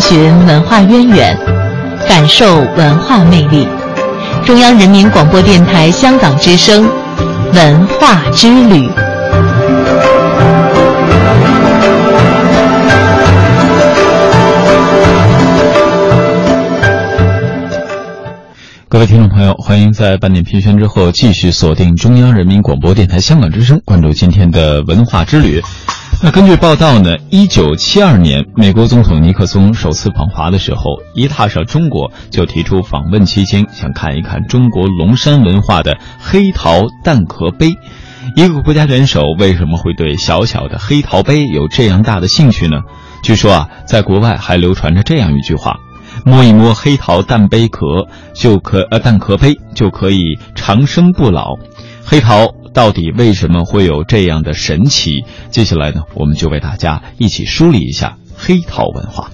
寻文化渊源，感受文化魅力。中央人民广播电台香港之声，文化之旅。各位听众朋友，欢迎在半点评宣之后继续锁定中央人民广播电台香港之声，关注今天的文化之旅。那根据报道呢，一九七二年，美国总统尼克松首次访华的时候，一踏上中国就提出访问期间想看一看中国龙山文化的黑陶蛋壳杯。一个国家元首为什么会对小小的黑陶杯有这样大的兴趣呢？据说啊，在国外还流传着这样一句话。摸一摸黑陶蛋杯壳，就可呃蛋壳杯就可以长生不老。黑陶到底为什么会有这样的神奇？接下来呢，我们就为大家一起梳理一下黑陶文化。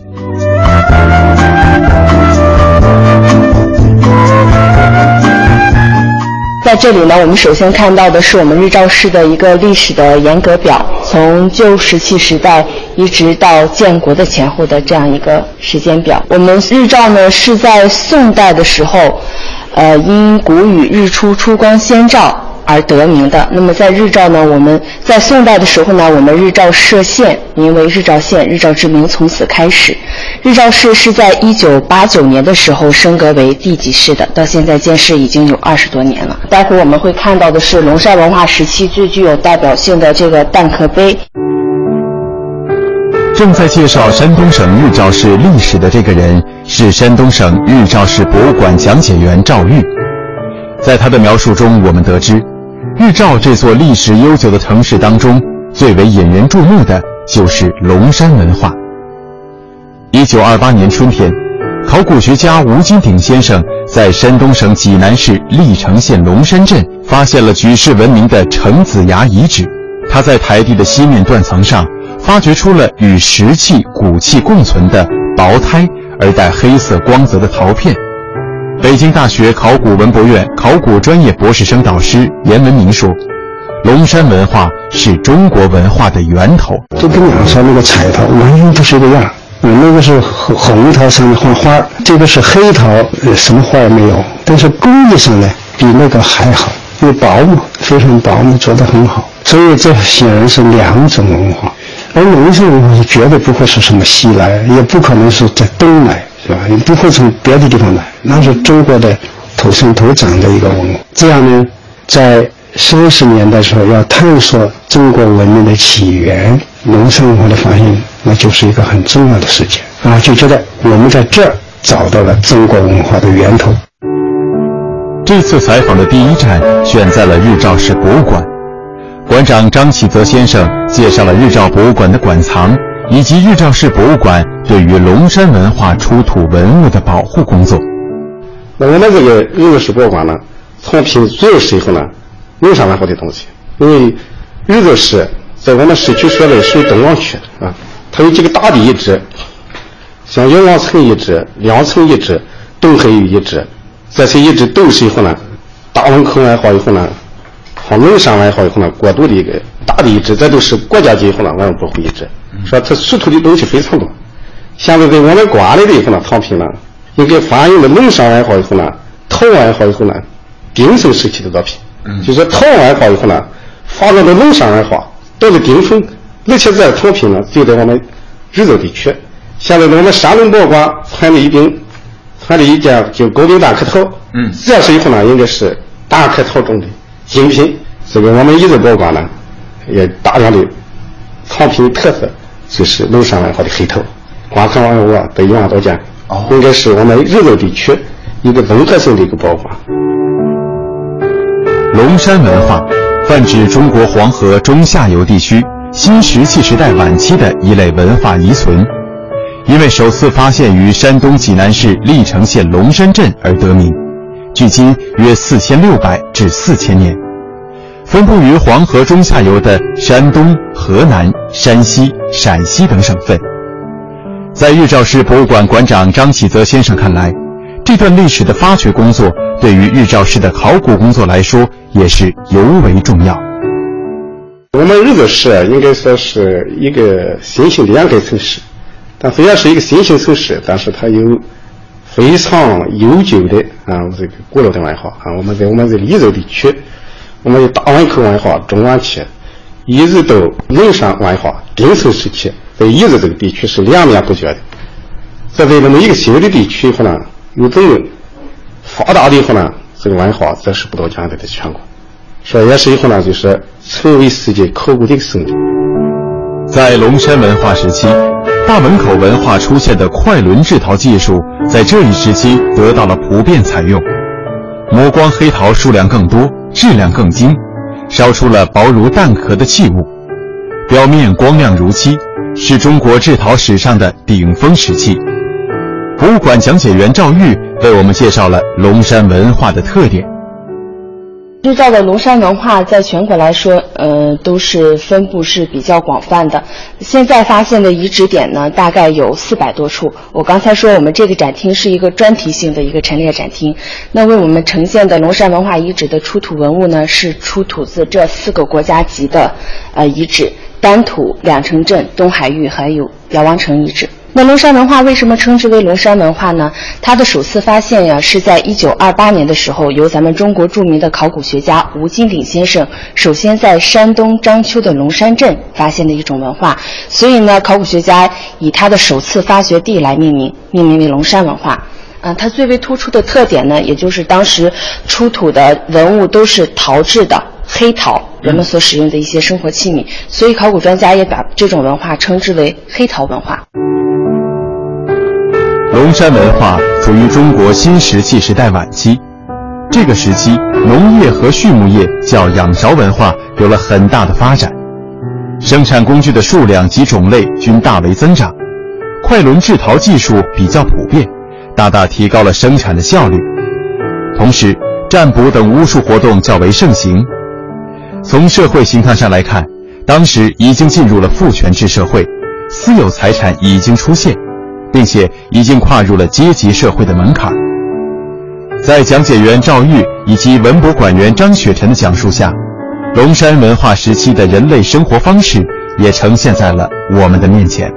在这里呢，我们首先看到的是我们日照市的一个历史的严格表，从旧石器时代一直到建国的前后的这样一个时间表。我们日照呢是在宋代的时候，呃，因古语“日出出光先照”。而得名的。那么在日照呢，我们在宋代的时候呢，我们日照设县，名为日照县，日照之名从此开始。日照市是在一九八九年的时候升格为地级市的，到现在建市已经有二十多年了。待会我们会看到的是龙山文化时期最具有代表性的这个蛋壳杯。正在介绍山东省日照市历史的这个人是山东省日照市博物馆讲解员赵玉，在他的描述中，我们得知。日照这座历史悠久的城市当中，最为引人注目的就是龙山文化。一九二八年春天，考古学家吴金鼎先生在山东省济南市历城县龙山镇发现了举世闻名的程子崖遗址。他在台地的西面断层上，发掘出了与石器、骨器共存的薄胎而带黑色光泽的陶片。北京大学考古文博院考古专业博士生导师严文明说：“龙山文化是中国文化的源头。就跟两说那个彩陶完全不是一个样，那个是红红陶上面画花，这个是黑陶，什么花也没有。但是工艺上呢，比那个还好，因为薄嘛，非常薄嘛，做得很好。所以这显然是两种文化，而龙山文化绝对不会是什么西来，也不可能是在东来。”是吧？你不会从别的地方来，那是中国的土生土长的一个文化。这样呢，在三十年代的时候要探索中国文明的起源、农村文化的发现，那就是一个很重要的事件啊！就觉得我们在这儿找到了中国文化的源头。这次采访的第一站选在了日照市博物馆，馆长张启泽先生介绍了日照博物馆的馆藏。以及日照市博物馆对于龙山文化出土文物的保护工作。那我们这个日照市博物馆呢，藏品主要是以后呢，龙山文化的东西。因为日照市在我们市区所在属于东王区啊，它有几个大的遗址，像阳王城遗址、两层遗址、东海遗址，这些遗址都是以后呢，大汶口文化以后呢，和龙山文化以后呢，过渡的一个大的遗址，这都是国家级以后呢文物保护遗址。说它出土的东西非常多，现在在我们馆里的以后呢，藏品呢，应该反映了龙山文化以后呢，陶文化以后呢，鼎盛时期的作品。嗯，就说陶文化以后呢，发展到龙山文化到了鼎盛，而且这藏品呢，就在我们日照地区。现在在我们山东博物馆传了一柄，传的一件就高定蛋壳陶。嗯，这是以后呢，应该是大壳陶中的精品。这个我们日照博物馆呢，也大量的藏品特色。就是龙山文化的黑陶，观看文物啊，得一万多件，应该是我们日照地区一个综合性的一个博物馆。龙山文化泛指中国黄河中下游地区新石器时代晚期的一类文化遗存，因为首次发现于山东济南市历城县龙山镇而得名，距今约四千六百至四千年。分布于黄河中下游的山东、河南、山西、陕西等省份。在日照市博物馆馆长张启泽先生看来，这段历史的发掘工作对于日照市的考古工作来说也是尤为重要。我们日照市应该说是一个新兴的沿海城市，但虽然是一个新型城市，但是它有非常悠久的啊这个古老的文化啊。我们在我们这溧州地区，我们有大汶口文化、中晚期，一直到龙山文化鼎盛时期，在一直这个地区是连绵不绝的。在这那么一个新的地区以后呢，有这种发达的以后呢，这个文化则是不到现在的全国，所以也是以后呢，就是成为世界考古的一个圣地。在龙山文化时期，大汶口文化出现的快轮制陶技术，在这一时期得到了普遍采用。磨光黑陶数量更多，质量更精，烧出了薄如蛋壳的器物，表面光亮如漆，是中国制陶史上的顶峰时期。博物馆讲解员赵玉为我们介绍了龙山文化的特点。日照的龙山文化在全国来说，呃，都是分布是比较广泛的。现在发现的遗址点呢，大概有四百多处。我刚才说，我们这个展厅是一个专题性的一个陈列展厅。那为我们呈现的龙山文化遗址的出土文物呢，是出土自这四个国家级的呃遗址：丹土、两城镇、东海峪，还有姚王城遗址。那龙山文化为什么称之为龙山文化呢？它的首次发现呀，是在一九二八年的时候，由咱们中国著名的考古学家吴金鼎先生首先在山东章丘的龙山镇发现的一种文化，所以呢，考古学家以它的首次发掘地来命名，命名为龙山文化。啊，它最为突出的特点呢，也就是当时出土的文物都是陶制的黑陶，人们所使用的一些生活器皿，所以考古专家也把这种文化称之为黑陶文化。龙山文化处于中国新石器时代晚期，这个时期农业和畜牧业较仰韶文化有了很大的发展，生产工具的数量及种类均大为增长，快轮制陶技术比较普遍，大大提高了生产的效率。同时，占卜等巫术活动较为盛行。从社会形态上来看，当时已经进入了父权制社会，私有财产已经出现。并且已经跨入了阶级社会的门槛。在讲解员赵玉以及文博馆员张雪晨的讲述下，龙山文化时期的人类生活方式也呈现在了我们的面前。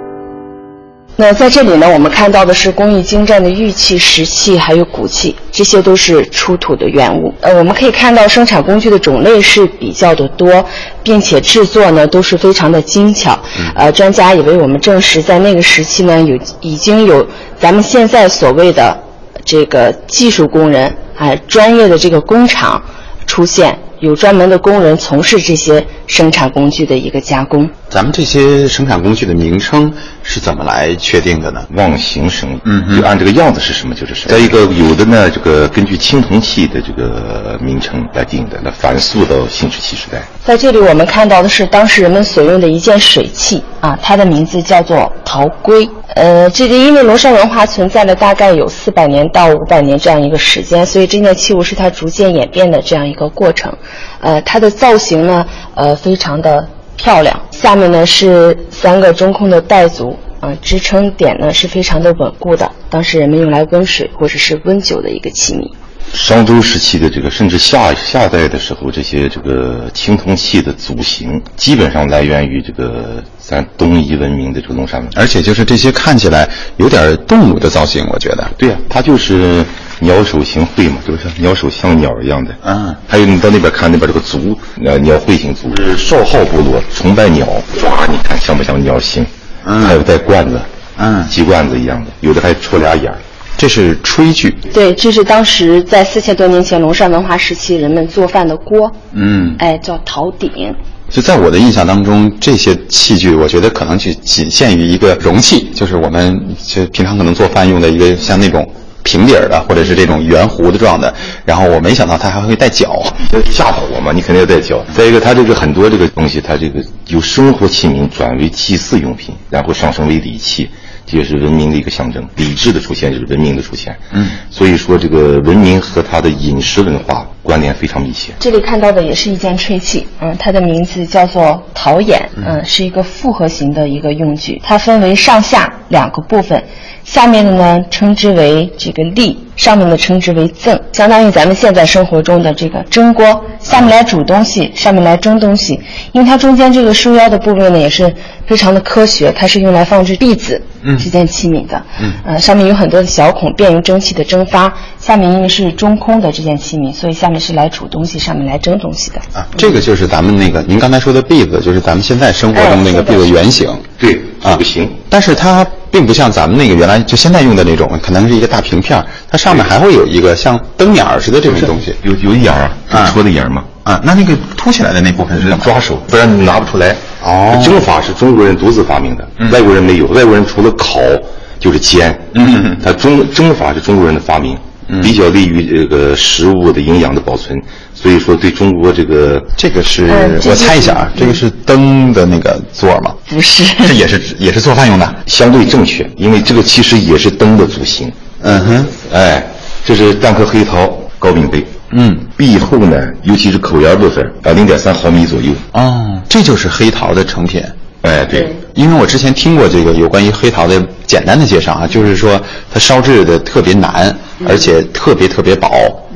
那在这里呢，我们看到的是工艺精湛的玉器、石器，还有骨器，这些都是出土的原物。呃，我们可以看到生产工具的种类是比较的多，并且制作呢都是非常的精巧。呃，专家也为我们证实，在那个时期呢，有已经有咱们现在所谓的这个技术工人，哎，专业的这个工厂出现。有专门的工人从事这些生产工具的一个加工。咱们这些生产工具的名称是怎么来确定的呢？望形生意，嗯，就按这个样子是什么就是什么。再一个，有的呢，这个根据青铜器的这个名称来定的，那反溯到新石器时代。在这里，我们看到的是当时人们所用的一件水器啊，它的名字叫做陶龟。呃，这个因为龙山文化存在了大概有四百年到五百年这样一个时间，所以这件器物是它逐渐演变的这样一个过程。呃，它的造型呢，呃，非常的漂亮。下面呢是三个中空的带足，啊，支撑点呢是非常的稳固的。当时人们用来温水或者是温酒的一个器皿。商周时期的这个，甚至夏夏代的时候，这些这个青铜器的组型，基本上来源于这个咱东夷文明的这个龙山文。而且就是这些看起来有点动物的造型，我觉得。对呀，它就是。鸟首形喙嘛，就是鸟首像鸟一样的。嗯，还有你到那边看那边这个足，呃，鸟喙形足是少昊部落崇拜鸟，哇，你看像不像鸟形？嗯，还有带罐子，嗯，鸡冠子一样的，有的还戳俩眼儿。这是炊具。对，这是当时在四千多年前龙山文化时期人们做饭的锅。嗯，哎，叫陶鼎。就在我的印象当中，这些器具我觉得可能就仅限于一个容器，就是我们就平常可能做饭用的一个像那种。平底儿的，或者是这种圆弧的状的，然后我没想到它还会带脚，吓唬我嘛？你肯定要带脚。再一个，它这个很多这个东西，它这个由生活器皿转为祭祀用品，然后上升为礼器，这也是文明的一个象征。理智的出现就是文明的出现。嗯，所以说这个文明和它的饮食文化关联非常密切。这里看到的也是一件吹器，嗯，它的名字叫做陶眼，嗯，是一个复合型的一个用具，它分为上下两个部分。下面的呢，称之为这个立，上面的称之为赠，相当于咱们现在生活中的这个蒸锅，下面来煮东西，上面来蒸东西。因为它中间这个收腰的部位呢也是非常的科学，它是用来放置篦子这件器皿的。嗯，呃，上面有很多的小孔，便于蒸汽的蒸发。下面因为是中空的这件器皿，所以下面是来煮东西，上面来蒸东西的。啊，这个就是咱们那个您刚才说的篦子，就是咱们现在生活中那个篦子原型。对，啊，不行。但是它并不像咱们那个原来就现在用的那种，可能是一个大平片它上面还会有一个像灯眼儿似的这种东西，有有眼儿啊，戳的眼儿嘛。啊，那那个凸起来的那部分是抓手，不然你拿不出来。哦，蒸法是中国人独自发明的，外国人没有。外国人除了烤就是煎。嗯，它蒸蒸法是中国人的发明，比较利于这个食物的营养的保存。所以说，对中国这个这个是我猜一下啊，这个是灯的那个座吗？不是，这 也是也是做饭用的，相对正确，因为这个其实也是灯的组型。嗯哼，哎，这是蛋壳黑陶高柄杯。嗯，壁厚呢，尤其是口沿部分，啊零点三毫米左右。哦，这就是黑陶的成品。哎，对，因为我之前听过这个有关于黑陶的简单的介绍啊，就是说它烧制的特别难，而且特别特别薄。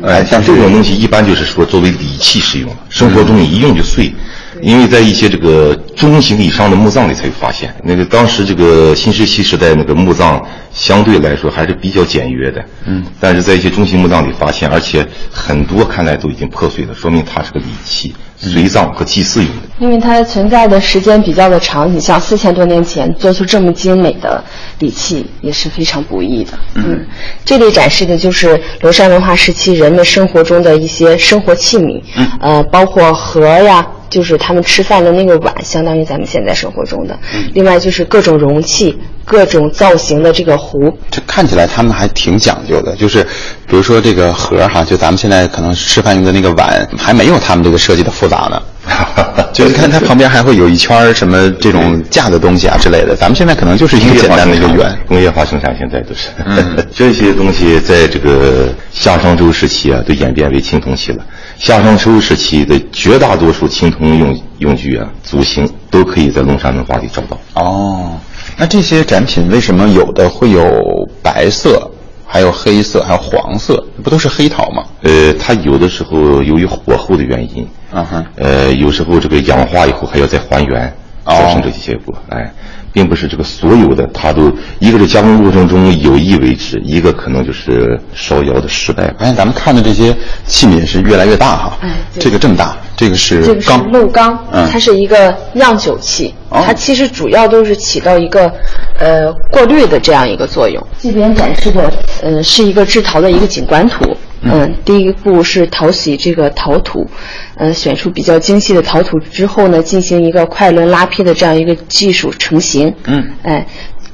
哎，像这种东西一般就是说作为礼器使用，生活中一用就碎。因为在一些这个中型以上的墓葬里才有发现，那个当时这个新石器时代那个墓葬相对来说还是比较简约的，嗯，但是在一些中型墓葬里发现，而且很多看来都已经破碎了，说明它是个礼器，随葬和祭祀用的。因为它存在的时间比较的长，你像四千多年前做出这么精美的礼器也是非常不易的。嗯，这里展示的就是娄山文化时期人们生活中的一些生活器皿，嗯，呃，包括盒呀。就是他们吃饭的那个碗，相当于咱们现在生活中的。另外就是各种容器、各种造型的这个壶。这看起来他们还挺讲究的，就是比如说这个盒哈，就咱们现在可能吃饭用的那个碗，还没有他们这个设计的复杂呢。就是看它旁边还会有一圈什么这种架的东西啊之类的，咱们现在可能就是一个简单的一个圆。工业化生产现在都是。这些东西在这个夏商周时期啊，都演变为青铜器了。夏商周时期的绝大多数青铜用用具啊，足型都可以在龙山文化里找到。哦，那这些展品为什么有的会有白色，还有黑色，还有黄色？不都是黑桃吗？呃，它有的时候由于火候的原因，啊哈，呃，有时候这个氧化以后还要再还原，造成这些结果。哎。并不是这个所有的，它都一个是加工过程中有意为之，一个可能就是烧窑的失败。发现咱们看的这些器皿是越来越大哈，这个这么大，这个是这个是镂缸，它是一个酿酒器，它其实主要都是起到一个呃过滤的这样一个作用。这边展示的呃是一个制陶的一个景观图。嗯，第一步是淘洗这个陶土，呃，选出比较精细的陶土之后呢，进行一个快轮拉坯的这样一个技术成型。嗯，哎，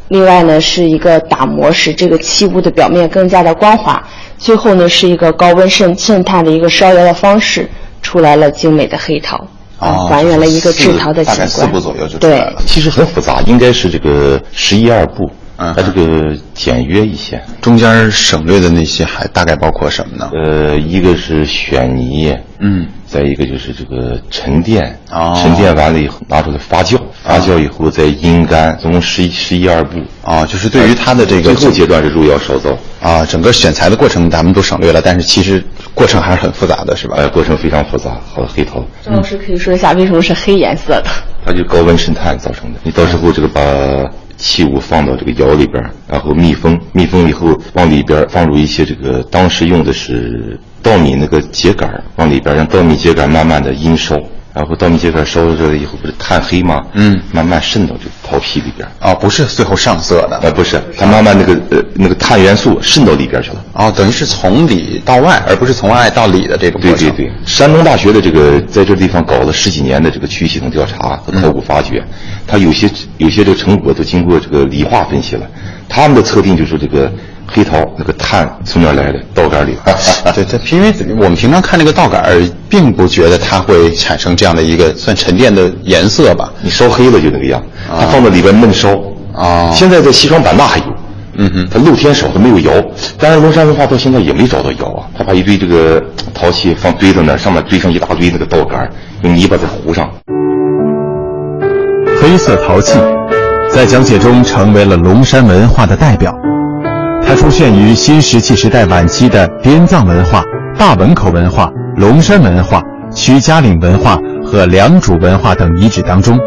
另外呢是一个打磨，使这个器物的表面更加的光滑。最后呢是一个高温渗渗碳的一个烧窑的方式，出来了精美的黑陶，啊，还原了一个制陶的景观。四步左右就出来了。其实很复杂，应该是这个十一二步。嗯，它这个简约一些，中间省略的那些还大概包括什么呢？呃，一个是选泥，嗯，再一个就是这个沉淀，哦，沉淀完了以后拿出来发酵，发酵以后再阴干，总共十一十一二步，啊，就是对于它的这个最后阶段是入窑烧造，啊，整个选材的过程咱们都省略了，但是其实过程还是很复杂的，是吧？呃，过程非常复杂，好的黑陶。张老师可以说一下为什么是黑颜色的？它就高温渗探造成的，你到时候这个把。器物放到这个窑里边，然后密封，密封以后往里边放入一些这个当时用的是稻米那个秸秆往里边让稻米秸秆慢慢的阴烧，然后稻米秸秆烧热了以后不是炭黑吗？嗯，慢慢渗到这个陶坯里边。啊，不是最后上色的，呃，不是，它慢慢那个呃那个碳元素渗到里边去了。哦，等于是从里到外，而不是从外到里的这种对对对，山东大学的这个在这地方搞了十几年的这个区域系统调查和考古发掘。它有些有些这个成果都经过这个理化分析了，他们的测定就是这个黑陶那个碳从哪来的？稻杆里。对，它因为我们平常看那个稻杆，并不觉得它会产生这样的一个算沉淀的颜色吧？你烧黑了就那个样，它放在里边闷烧。啊，现在在西双版纳还有。嗯哼，它露天烧，它没有窑。当然龙山文化到现在也没找到窑啊，他把一堆这个陶器放堆在那，上面堆上一大堆那个稻杆，用泥巴再糊上。黑色陶器，在讲解中成为了龙山文化的代表。它出现于新石器时代晚期的滇藏文化、大汶口文化、龙山文化、曲家岭文化和良渚文化等遗址当中。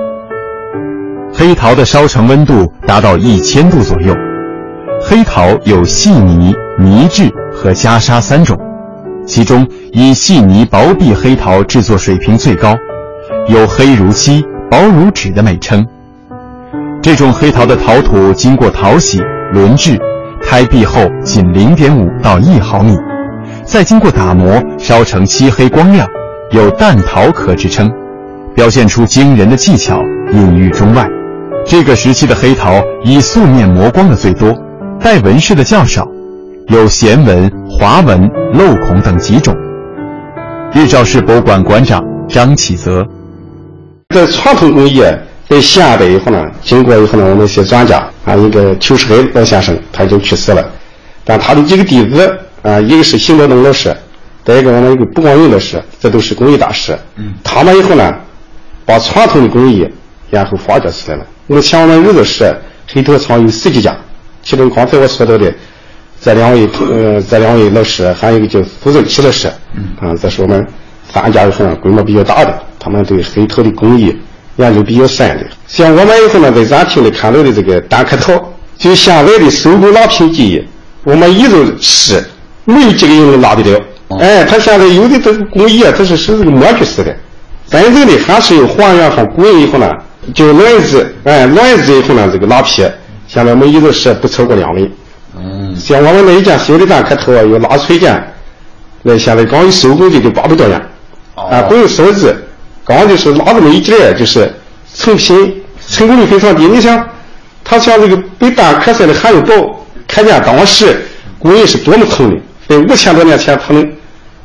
黑陶的烧成温度达到一千度左右。黑陶有细泥、泥质和袈裟三种，其中以细泥薄壁黑陶制作水平最高，有黑如漆、薄如纸的美称。这种黑陶的陶土经过淘洗、轮制，胎壁厚仅零点五到一毫米，再经过打磨，烧成漆黑光亮，有淡陶可之称，表现出惊人的技巧，隐喻中外。这个时期的黑陶以素面磨光的最多。带纹饰的较少，有弦纹、划纹、镂孔等几种。日照市博物馆馆长张启泽，这传统工艺在现代以后呢，经过以后呢，我们一些专家啊，一个邱世海老先生他已经去世了，但他的几个弟子啊，一个是邢德东老师，再一个我们一个卜光云老师，这都是工艺大师。嗯，他们以后呢，把传统的工艺然后发掘起来了。目前我们日照市黑陶厂有十几家。其中刚才我说到的这两位，呃，这两位老师，还有一个叫苏正奇老师，啊，这是我们三家以后规模比较大的，他们对黑陶的工艺研究比较深的。像我们以后呢在展厅里看到的这个单壳陶，就现在的手工拉坯技艺，我们一直是没有几个人能拉得了。哎，他现在有的这个工艺啊，它是是这个模具式的，真正的还是要还原上工艺以后呢，就卵子，哎，卵子以后呢这个拉皮。现在我们一直是不超过两位。嗯，像我们那一件小的蛋壳头啊，有拉锤件，那现在刚一收工的就八百多元。啊，不用烧制，刚就是拉这么一截就是成品，成功率非常低。你想，他像这个比蛋壳似的还要薄，可见当时工艺是多么粗的。在五千多年前，他们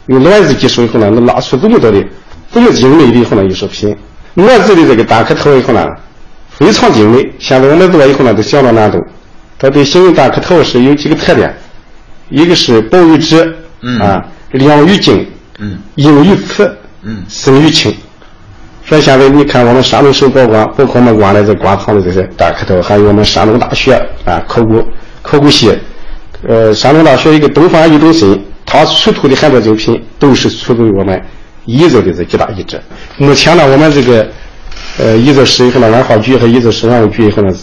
用卵子技术以后呢，能拉出这么多的这么精美的以后呢艺术品。磨制的这个蛋壳头以后呢。非常精美。现在我们做以后呢，都相当难度。它对形容蛋壳陶是有几个特点：一个是薄于纸，啊，亮于金，硬于瓷，深于青。所以现在你看，我们山东省博物馆，包括我们馆内在馆藏的这些蛋壳陶，还有我们山东大学啊考古考古系，呃，山东大学一个东方艺中心，它出土的很多精品都是出自于我们彝族的这几大遗址。目前呢，我们这个。呃，彝族市以后呢，文化局和彝族市文物局以后呢，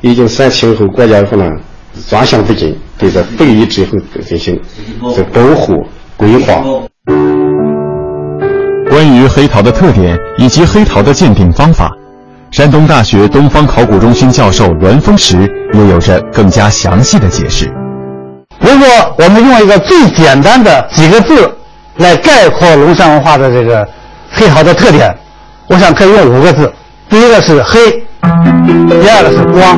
已经申请以后，国家以后呢，专项资金对这非遗之后进行这保护规划。关于黑陶的特点以及黑陶的鉴定方法，山东大学东方考古中心教授栾峰石也有着更加详细的解释。如果我们用一个最简单的几个字来概括龙山文化的这个黑陶的特点。我想可以用五个字：第一个是黑，第二个是光，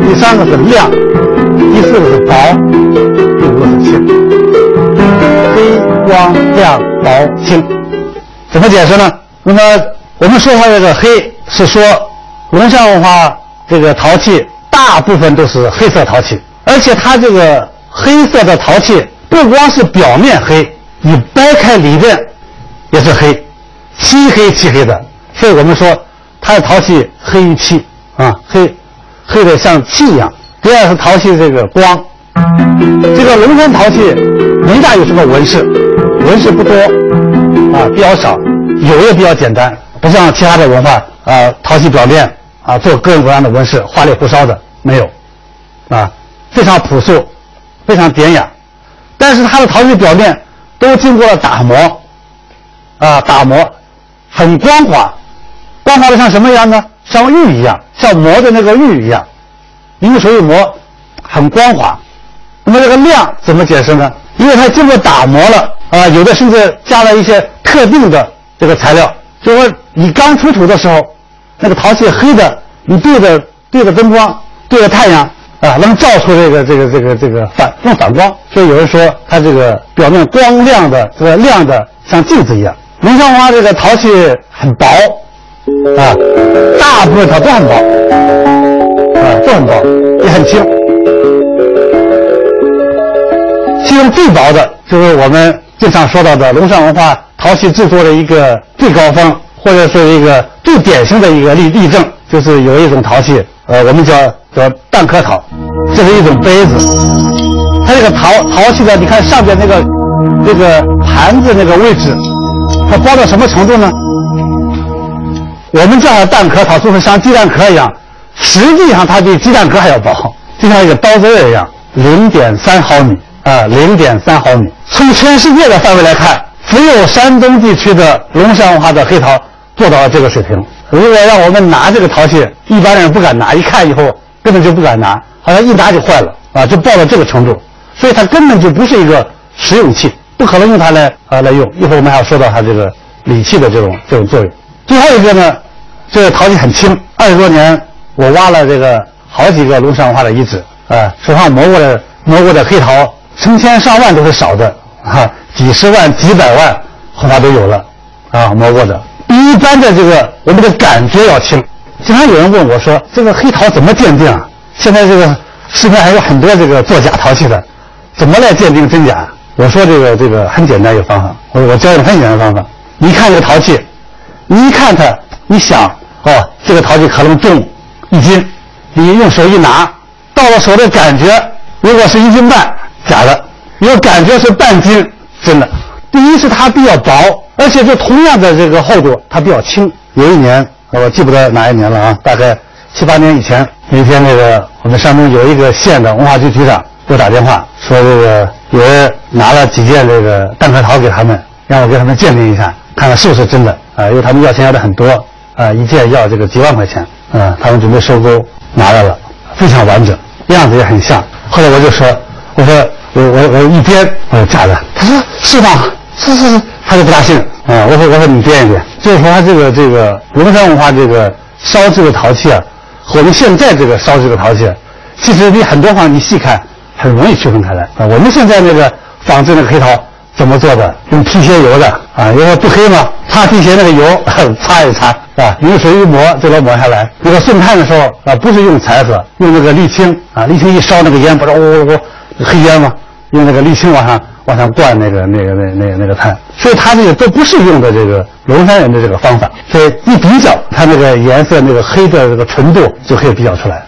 第三个是亮，第四个是薄，第五个是轻。黑、光、亮、薄、轻，怎么解释呢？那么我们说它这个黑，是说龙山文化这个陶器大部分都是黑色陶器，而且它这个黑色的陶器不光是表面黑，你掰开里边也是黑。漆黑漆黑的，所以我们说它的陶器黑于漆啊，黑黑的像漆一样。第二是陶器这个光，这个龙山陶器没大有什么纹饰，纹饰不多啊，比较少，有也比较简单，不像其他的文化啊，陶器表面啊做各种各样的纹饰，花里胡哨的没有啊，非常朴素，非常典雅。但是它的陶器表面都经过了打磨啊，打磨。很光滑，光滑的像什么一样呢？像玉一样，像磨的那个玉一样，因为所以磨，很光滑。那么这个亮怎么解释呢？因为它经过打磨了啊，有的甚至加了一些特定的这个材料。就说你刚出土的时候，那个陶器黑的，你对着对着灯光，对着太阳啊，能照出这个这个这个这个反用反光。所以有人说它这个表面光亮的这个亮的像镜子一样。龙山花这个陶器很薄，啊，大部分它都很薄，啊，都很薄，也很轻。其中最薄的就是我们经常说到的龙山文化陶器制作的一个最高峰，或者是一个最典型的一个例例证，就是有一种陶器，呃，我们叫叫蛋壳陶，这是一种杯子。它这个陶陶器的，你看上边那个那个盘子那个位置，它薄到什么程度呢？我们叫它蛋壳陶，就是像鸡蛋壳一样，实际上它比鸡蛋壳还要薄，就像一个刀子一样，零点三毫米啊，零点三毫米。从全世界的范围来看，只有山东地区的龙山文化的黑陶做到了这个水平。如果让我们拿这个陶器，一般人不敢拿，一看以后根本就不敢拿，好像一拿就坏了啊，就爆到这个程度。所以它根本就不是一个实用器，不可能用它来啊来用。一会儿我们还要说到它这个礼器的这种这种作用。最后一个呢，这个陶器很轻，二十多年我挖了这个好几个龙山文化的遗址啊，手上磨过的磨过的黑陶成千上万都是少的啊，几十万几百万恐怕都有了啊，磨过的比一般的这个我们的感觉要轻。经常有人问我说，这个黑陶怎么鉴定啊？现在这个市面还有很多这个做假陶器的。怎么来鉴定真假？我说这个这个很简单一个方法，我我教你很简单的方法。你看这个陶器，你一看它，你想哦，这个陶器可能重一斤，你用手一拿，到了手的感觉，如果是一斤半，假的；我感觉是半斤，真的。第一是它比较薄，而且就同样的这个厚度，它比较轻。有一年我记不得哪一年了啊，大概七八年以前，那天那个我们山东有一个县的文化局局长。给我打电话说，这个有人拿了几件这个蛋壳陶给他们，让我给他们鉴定一下，看看是不是真的啊？因为他们要钱要的很多啊，一件要这个几万块钱啊。他们准备收购，拿来了，非常完整，样子也很像。后来我就说，我说我我我一编，我说假的。他说是吗？是是是，他就不大信啊。我说我说你编一编。就是说他这个这个龙山文化这个烧制的陶器啊，和我们现在这个烧制的陶器，其实你很多方你细看。很容易区分开来啊！我们现在那个仿制那个黑陶怎么做的？用皮鞋油的啊，因为不黑嘛，擦皮鞋那个油 擦一擦啊，用水一抹就能抹下来。那个送炭的时候啊，不是用柴火，用那个沥青啊，沥青一烧那个烟不是呜呜呜黑烟吗？用那个沥青往上往上灌那个那个那那那个炭，所以它这个都不是用的这个龙山人的这个方法，所以一比较，它那个颜色那个黑的这个纯度就可以比较出来。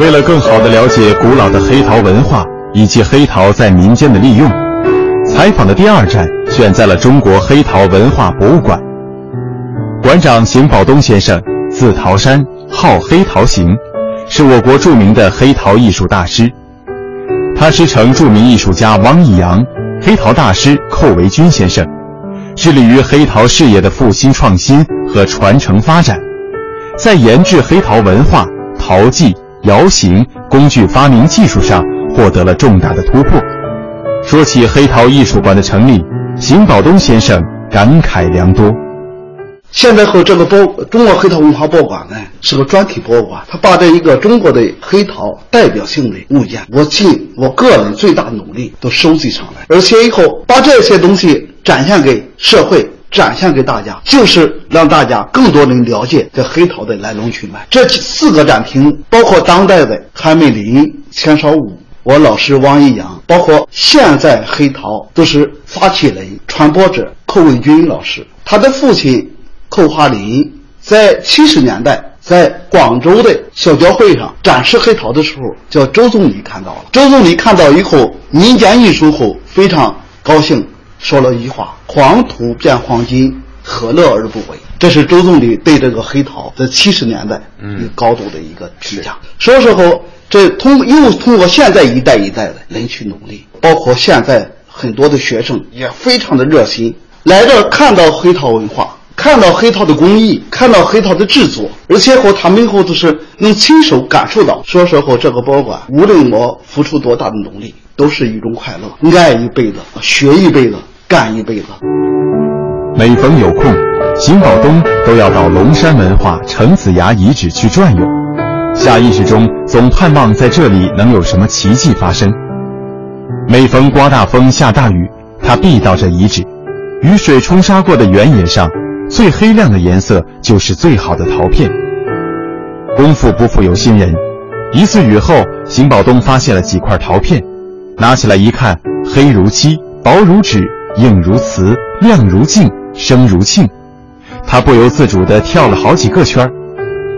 为了更好地了解古老的黑陶文化以及黑陶在民间的利用，采访的第二站选在了中国黑陶文化博物馆。馆长邢宝东先生，字陶山，号黑陶行，是我国著名的黑陶艺术大师。他师承著名艺术家王以阳、黑陶大师寇维军先生，致力于黑陶事业的复兴创新和传承发展，在研制黑陶文化、陶技。窑形工具发明技术上获得了重大的突破。说起黑陶艺术馆的成立，邢宝东先生感慨良多。现在和这个博中国黑陶文化博物馆呢是个专题博物馆，它把这一个中国的黑陶代表性的物件，我尽我个人最大努力都收集上来，而且以后把这些东西展现给社会。展现给大家，就是让大家更多人了解这黑陶的来龙去脉。这四个展厅，包括当代的韩美林、钱绍武，我老师汪一阳，包括现在黑陶都是发起人、传播者寇卫军老师。他的父亲寇华林在七十年代在广州的小交会上展示黑陶的时候，叫周总理看到了。周总理看到以后，民间艺术后非常高兴。说了一句话：“黄土变黄金，何乐而不为？”这是周总理对这个黑陶在七十年代一个高度的一个评价。说时候，这通又通过现在一代一代的人去努力，包括现在很多的学生也非常的热心来这看到黑陶文化，看到黑陶的工艺，看到黑陶的制作，而且和他们以后都是能亲手感受到。说实话，这个博物馆无论我付出多大的努力。都是一种快乐，爱一辈子，学一辈子，干一辈子。每逢有空，邢宝东都要到龙山文化程子崖遗址去转悠，下意识中总盼望在这里能有什么奇迹发生。每逢刮大风、下大雨，他必到这遗址。雨水冲刷过的原野上，最黑亮的颜色就是最好的陶片。功夫不负有心人，一次雨后，邢宝东发现了几块陶片。拿起来一看，黑如漆，薄如纸，硬如瓷，亮如镜，声如磬。他不由自主地跳了好几个圈，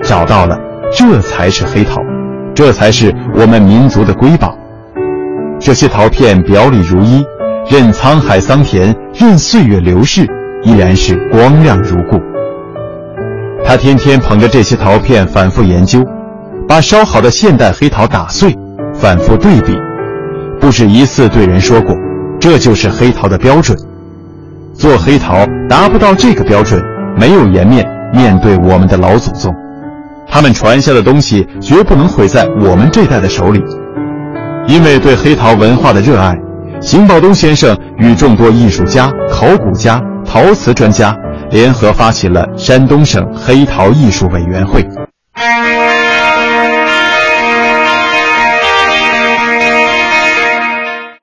找到了，这才是黑陶。这才是我们民族的瑰宝。这些陶片表里如一，任沧海桑田，任岁月流逝，依然是光亮如故。他天天捧着这些陶片反复研究，把烧好的现代黑陶打碎，反复对比，不止一次对人说过，这就是黑陶的标准。做黑陶达不到这个标准，没有颜面面对我们的老祖宗，他们传下的东西绝不能毁在我们这代的手里。因为对黑陶文化的热爱，邢宝东先生与众多艺术家、考古家、陶瓷专家联合发起了山东省黑陶艺术委员会。